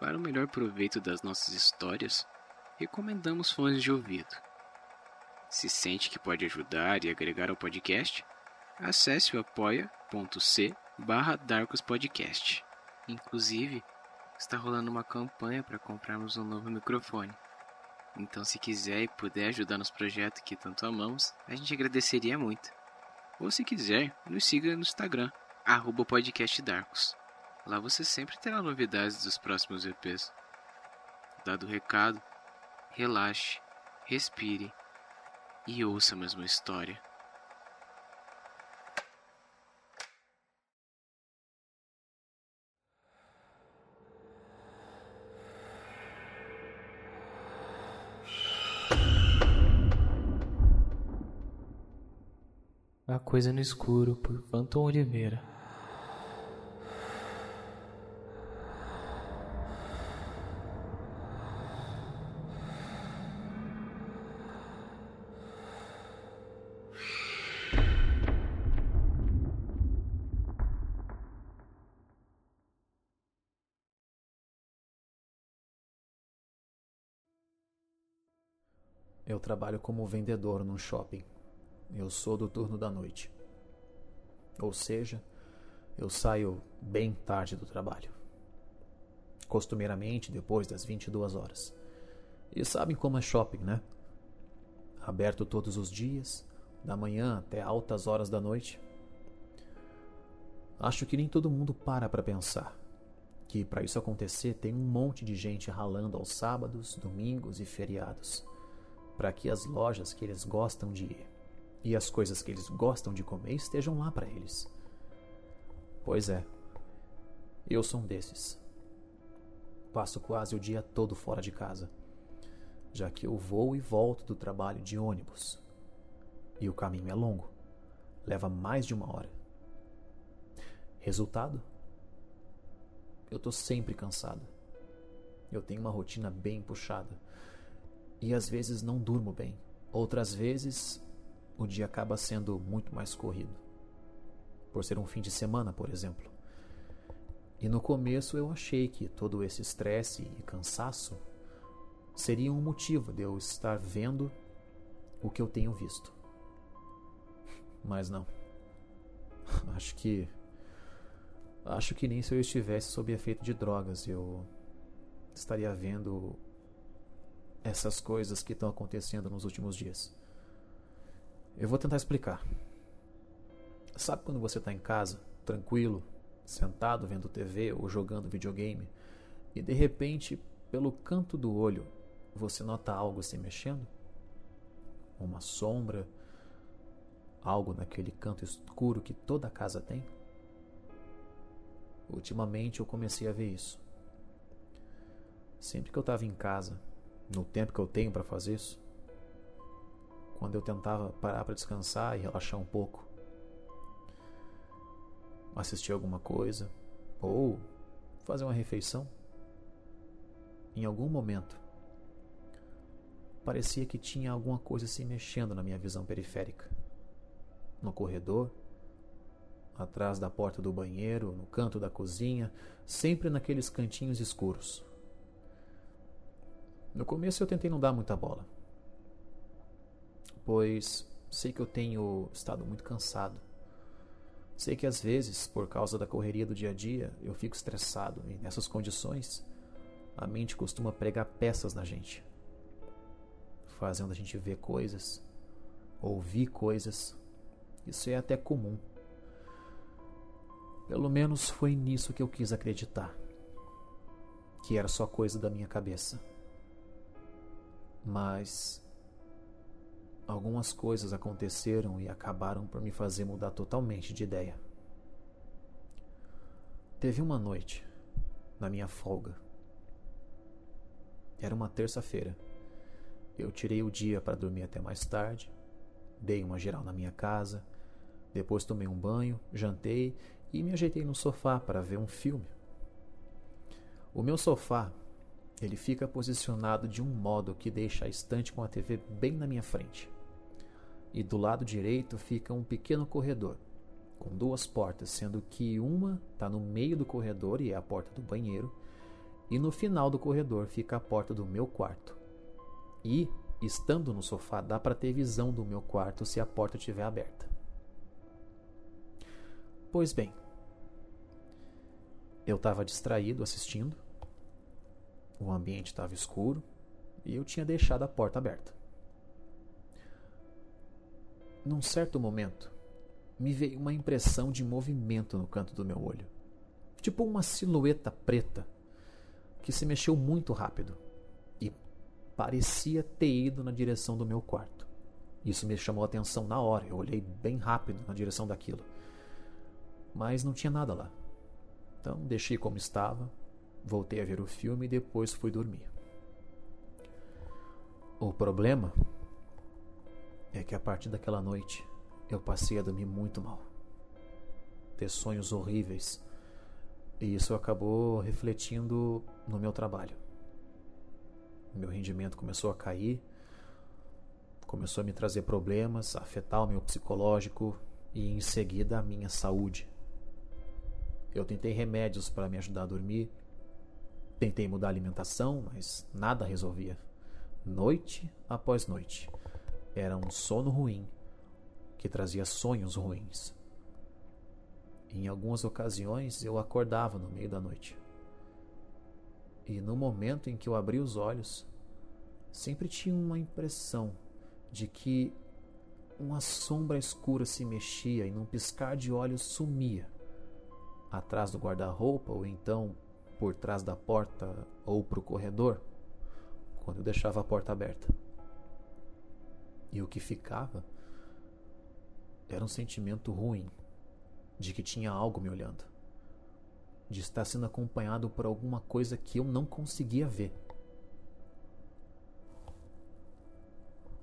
Para o melhor proveito das nossas histórias, recomendamos fones de ouvido. Se sente que pode ajudar e agregar ao podcast, acesse o apoia.c barra. Inclusive, está rolando uma campanha para comprarmos um novo microfone. Então, se quiser e puder ajudar nos projetos que tanto amamos, a gente agradeceria muito. Ou se quiser, nos siga no Instagram, arroba podcastdarkos. Lá você sempre terá novidades dos próximos EPs. Dado o recado, relaxe, respire e ouça a mesma história. A Coisa no Escuro por Vanton Oliveira. Eu trabalho como vendedor num shopping. Eu sou do turno da noite. Ou seja, eu saio bem tarde do trabalho. Costumeiramente depois das 22 horas. E sabem como é shopping, né? Aberto todos os dias, da manhã até altas horas da noite. Acho que nem todo mundo para para pensar que para isso acontecer tem um monte de gente ralando aos sábados, domingos e feriados para que as lojas que eles gostam de ir e as coisas que eles gostam de comer estejam lá para eles. Pois é, eu sou um desses. Passo quase o dia todo fora de casa, já que eu vou e volto do trabalho de ônibus. E o caminho é longo, leva mais de uma hora. Resultado? Eu tô sempre cansado. Eu tenho uma rotina bem puxada e às vezes não durmo bem. Outras vezes o dia acaba sendo muito mais corrido. Por ser um fim de semana, por exemplo. E no começo eu achei que todo esse estresse e cansaço seria um motivo de eu estar vendo o que eu tenho visto. Mas não. Acho que. Acho que nem se eu estivesse sob efeito de drogas eu estaria vendo essas coisas que estão acontecendo nos últimos dias. Eu vou tentar explicar. Sabe quando você está em casa, tranquilo, sentado vendo TV ou jogando videogame, e de repente, pelo canto do olho, você nota algo se mexendo? Uma sombra, algo naquele canto escuro que toda casa tem? Ultimamente eu comecei a ver isso. Sempre que eu estava em casa, no tempo que eu tenho para fazer isso, quando eu tentava parar para descansar e relaxar um pouco, assistir alguma coisa ou fazer uma refeição, em algum momento parecia que tinha alguma coisa se mexendo na minha visão periférica. No corredor, atrás da porta do banheiro, no canto da cozinha, sempre naqueles cantinhos escuros. No começo eu tentei não dar muita bola, pois sei que eu tenho estado muito cansado. Sei que às vezes, por causa da correria do dia a dia, eu fico estressado e nessas condições a mente costuma pregar peças na gente, fazendo a gente ver coisas, ouvir coisas. Isso é até comum. Pelo menos foi nisso que eu quis acreditar, que era só coisa da minha cabeça. Mas algumas coisas aconteceram e acabaram por me fazer mudar totalmente de ideia. Teve uma noite, na minha folga. Era uma terça-feira. Eu tirei o dia para dormir até mais tarde, dei uma geral na minha casa, depois tomei um banho, jantei e me ajeitei no sofá para ver um filme. O meu sofá ele fica posicionado de um modo que deixa a estante com a TV bem na minha frente. E do lado direito fica um pequeno corredor, com duas portas, sendo que uma está no meio do corredor e é a porta do banheiro, e no final do corredor fica a porta do meu quarto. E, estando no sofá, dá para ter visão do meu quarto se a porta estiver aberta. Pois bem, eu estava distraído assistindo, o ambiente estava escuro e eu tinha deixado a porta aberta. Num certo momento, me veio uma impressão de movimento no canto do meu olho, tipo uma silhueta preta que se mexeu muito rápido e parecia ter ido na direção do meu quarto. Isso me chamou a atenção na hora, eu olhei bem rápido na direção daquilo. Mas não tinha nada lá. Então deixei como estava, voltei a ver o filme e depois fui dormir. O problema é que a partir daquela noite eu passei a dormir muito mal. Ter sonhos horríveis. E isso acabou refletindo no meu trabalho. Meu rendimento começou a cair, começou a me trazer problemas, a afetar o meu psicológico e em seguida a minha saúde. Eu tentei remédios para me ajudar a dormir, tentei mudar a alimentação, mas nada resolvia. Noite após noite. Era um sono ruim que trazia sonhos ruins. Em algumas ocasiões eu acordava no meio da noite. E no momento em que eu abri os olhos, sempre tinha uma impressão de que uma sombra escura se mexia e num piscar de olhos sumia atrás do guarda-roupa ou então por trás da porta ou para o corredor quando eu deixava a porta aberta. E o que ficava era um sentimento ruim de que tinha algo me olhando, de estar sendo acompanhado por alguma coisa que eu não conseguia ver.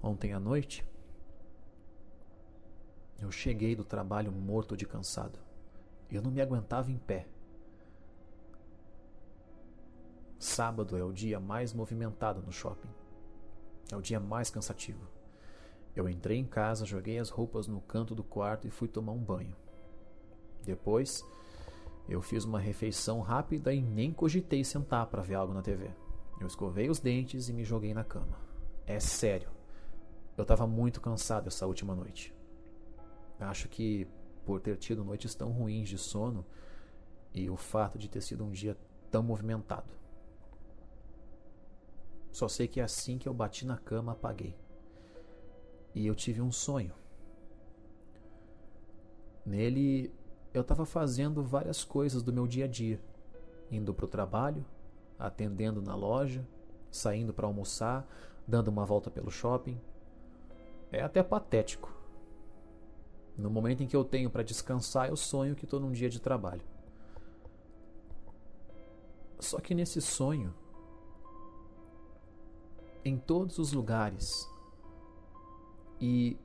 Ontem à noite, eu cheguei do trabalho morto de cansado. Eu não me aguentava em pé. Sábado é o dia mais movimentado no shopping. É o dia mais cansativo. Eu entrei em casa, joguei as roupas no canto do quarto e fui tomar um banho. Depois, eu fiz uma refeição rápida e nem cogitei sentar para ver algo na TV. Eu escovei os dentes e me joguei na cama. É sério. Eu estava muito cansado essa última noite. Acho que por ter tido noites tão ruins de sono e o fato de ter sido um dia tão movimentado. Só sei que assim que eu bati na cama, apaguei. E eu tive um sonho. Nele, eu estava fazendo várias coisas do meu dia a dia, indo para o trabalho, atendendo na loja, saindo para almoçar, dando uma volta pelo shopping. É até patético. No momento em que eu tenho para descansar, eu sonho que estou num dia de trabalho. Só que nesse sonho, em todos os lugares e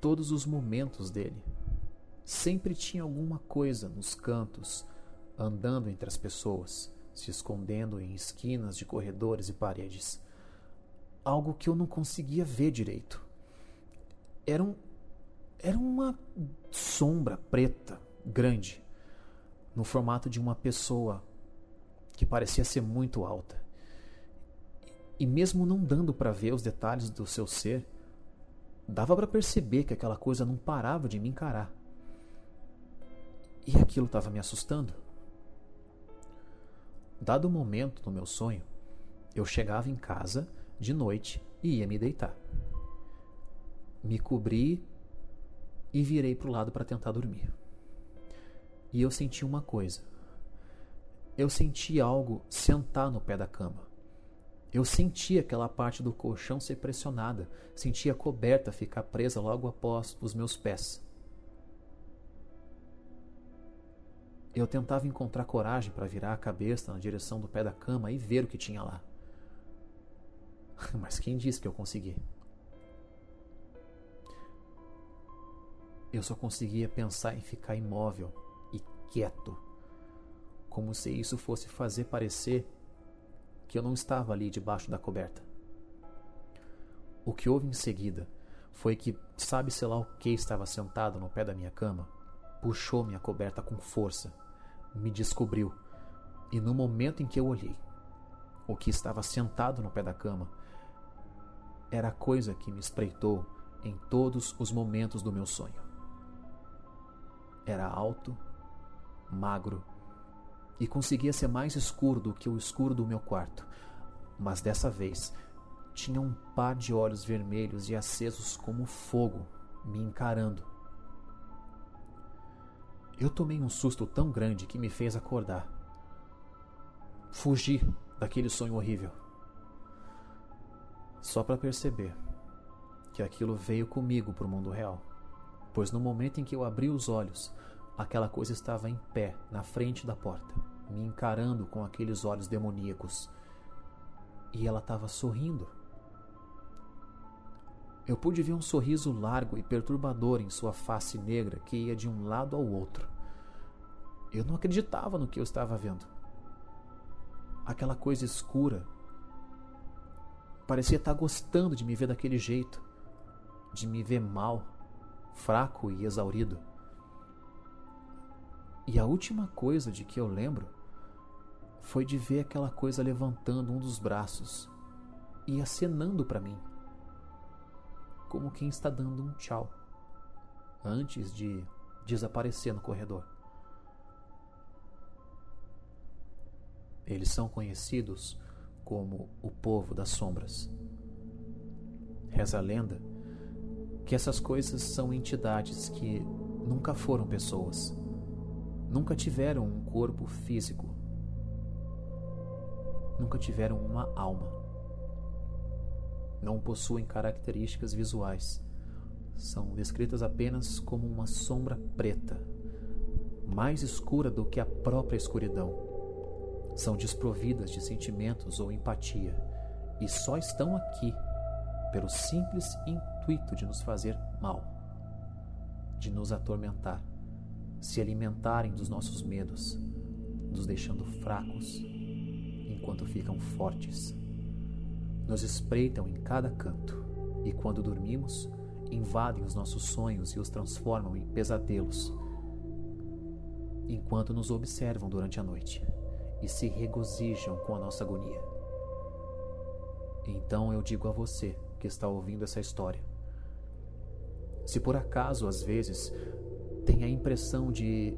todos os momentos dele, sempre tinha alguma coisa nos cantos, andando entre as pessoas, se escondendo em esquinas de corredores e paredes. Algo que eu não conseguia ver direito. Era um, era uma sombra preta, grande, no formato de uma pessoa que parecia ser muito alta. E mesmo não dando para ver os detalhes do seu ser, dava para perceber que aquela coisa não parava de me encarar. E aquilo estava me assustando. Dado o momento no meu sonho, eu chegava em casa de noite e ia me deitar. Me cobri e virei para o lado para tentar dormir. E eu senti uma coisa. Eu senti algo sentar no pé da cama. Eu senti aquela parte do colchão ser pressionada, senti a coberta ficar presa logo após os meus pés. Eu tentava encontrar coragem para virar a cabeça na direção do pé da cama e ver o que tinha lá. Mas quem disse que eu consegui? Eu só conseguia pensar em ficar imóvel e quieto, como se isso fosse fazer parecer que eu não estava ali debaixo da coberta. O que houve em seguida foi que, sabe-se lá o que estava sentado no pé da minha cama, puxou minha coberta com força, me descobriu E no momento em que eu olhei, o que estava sentado no pé da cama era a coisa que me espreitou em todos os momentos do meu sonho. Era alto, magro e conseguia ser mais escuro do que o escuro do meu quarto, mas dessa vez tinha um par de olhos vermelhos e acesos como fogo me encarando. Eu tomei um susto tão grande que me fez acordar. Fugi daquele sonho horrível. Só para perceber que aquilo veio comigo para o mundo real, pois no momento em que eu abri os olhos, aquela coisa estava em pé na frente da porta, me encarando com aqueles olhos demoníacos. E ela estava sorrindo. Eu pude ver um sorriso largo e perturbador em sua face negra que ia de um lado ao outro. Eu não acreditava no que eu estava vendo. Aquela coisa escura parecia estar gostando de me ver daquele jeito, de me ver mal, fraco e exaurido. E a última coisa de que eu lembro foi de ver aquela coisa levantando um dos braços e acenando para mim como quem está dando um tchau, antes de desaparecer no corredor. Eles são conhecidos como o povo das sombras. Reza a lenda que essas coisas são entidades que nunca foram pessoas, nunca tiveram um corpo físico, nunca tiveram uma alma não possuem características visuais. São descritas apenas como uma sombra preta, mais escura do que a própria escuridão. São desprovidas de sentimentos ou empatia e só estão aqui pelo simples intuito de nos fazer mal, de nos atormentar, se alimentarem dos nossos medos, nos deixando fracos enquanto ficam fortes nos espreitam em cada canto e, quando dormimos, invadem os nossos sonhos e os transformam em pesadelos, enquanto nos observam durante a noite e se regozijam com a nossa agonia. Então eu digo a você que está ouvindo essa história: se por acaso às vezes tem a impressão de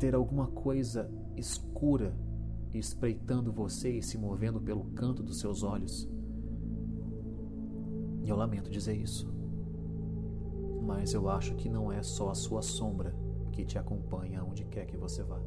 ter alguma coisa escura espreitando você e se movendo pelo canto dos seus olhos. E eu lamento dizer isso. Mas eu acho que não é só a sua sombra que te acompanha onde quer que você vá.